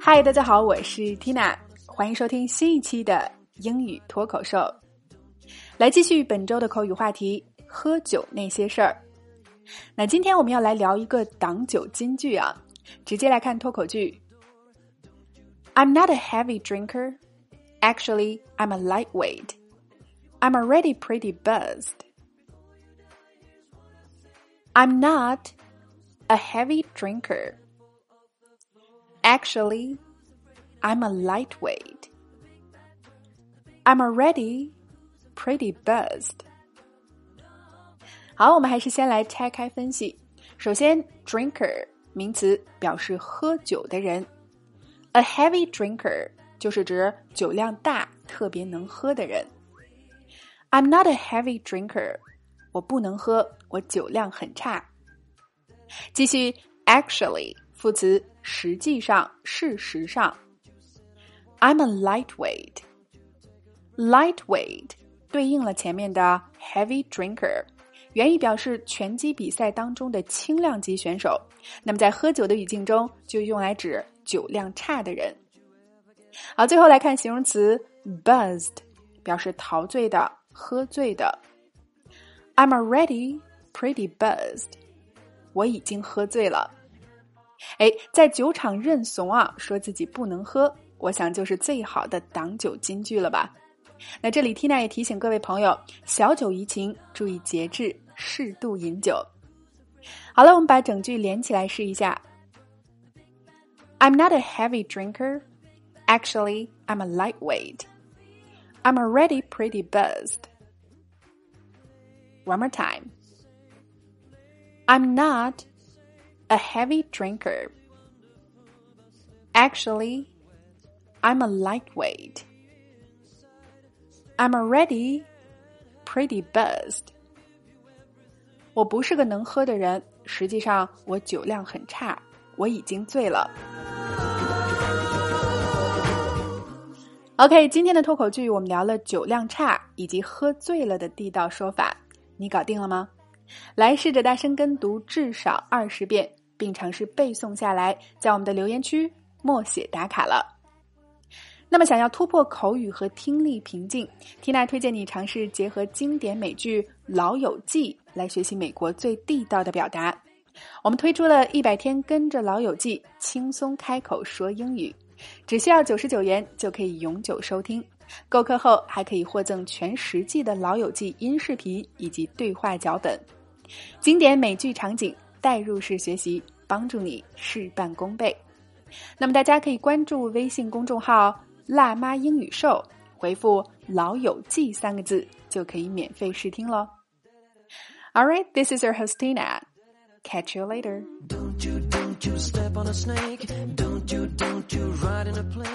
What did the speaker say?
嗨，大家好，我是 Tina，欢迎收听新一期的英语脱口秀。来继续本周的口语话题：喝酒那些事儿。那今天我们要来聊一个挡酒金句啊，直接来看脱口剧。I'm not a heavy drinker. Actually, I'm a lightweight. I'm already pretty buzzed. I'm not a heavy drinker. Actually, I'm a lightweight. I'm already pretty buzzed. 好，我们还是先来拆开分析。首先，drinker 名词表示喝酒的人，a heavy drinker 就是指酒量大、特别能喝的人。I'm not a heavy drinker，我不能喝，我酒量很差。 继续，actually 副词，实际上、事实上。I'm a lightweight，lightweight 对应了前面的 heavy drinker，原意表示拳击比赛当中的轻量级选手。那么在喝酒的语境中，就用来指酒量差的人。好，最后来看形容词 buzzed，表示陶醉的、喝醉的。I'm already pretty buzzed，我已经喝醉了。哎，在酒场认怂啊，说自己不能喝，我想就是最好的挡酒金句了吧。那这里 Tina 也提醒各位朋友，小酒怡情，注意节制，适度饮酒。好了，我们把整句连起来试一下。I'm not a heavy drinker. Actually, I'm a lightweight. I'm already pretty buzzed. One more time. I'm not a heavy drinker. Actually, I'm a lightweight. I'm already pretty buzzed. 我不是个能喝的人，实际上我酒量很差，我已经醉了。OK，今天的脱口剧我们聊了酒量差以及喝醉了的地道说法，你搞定了吗？ 来试着大声跟读至少二十遍，并尝试背诵下来，在我们的留言区默写打卡了。那么，想要突破口语和听力瓶颈缇娜推荐你尝试结合经典美剧《老友记》来学习美国最地道的表达。我们推出了一百天跟着《老友记》轻松开口说英语。只需要九十九元就可以永久收听，购课后还可以获赠全十季的《老友记》音视频以及对话脚本，经典美剧场景代入式学习，帮助你事半功倍。那么大家可以关注微信公众号“辣妈英语秀”，回复“老友记”三个字就可以免费试听喽。All right, this is your host Tina. Catch you later. Don't you don't you step on a snake. Don't you, don't you ride in a plane.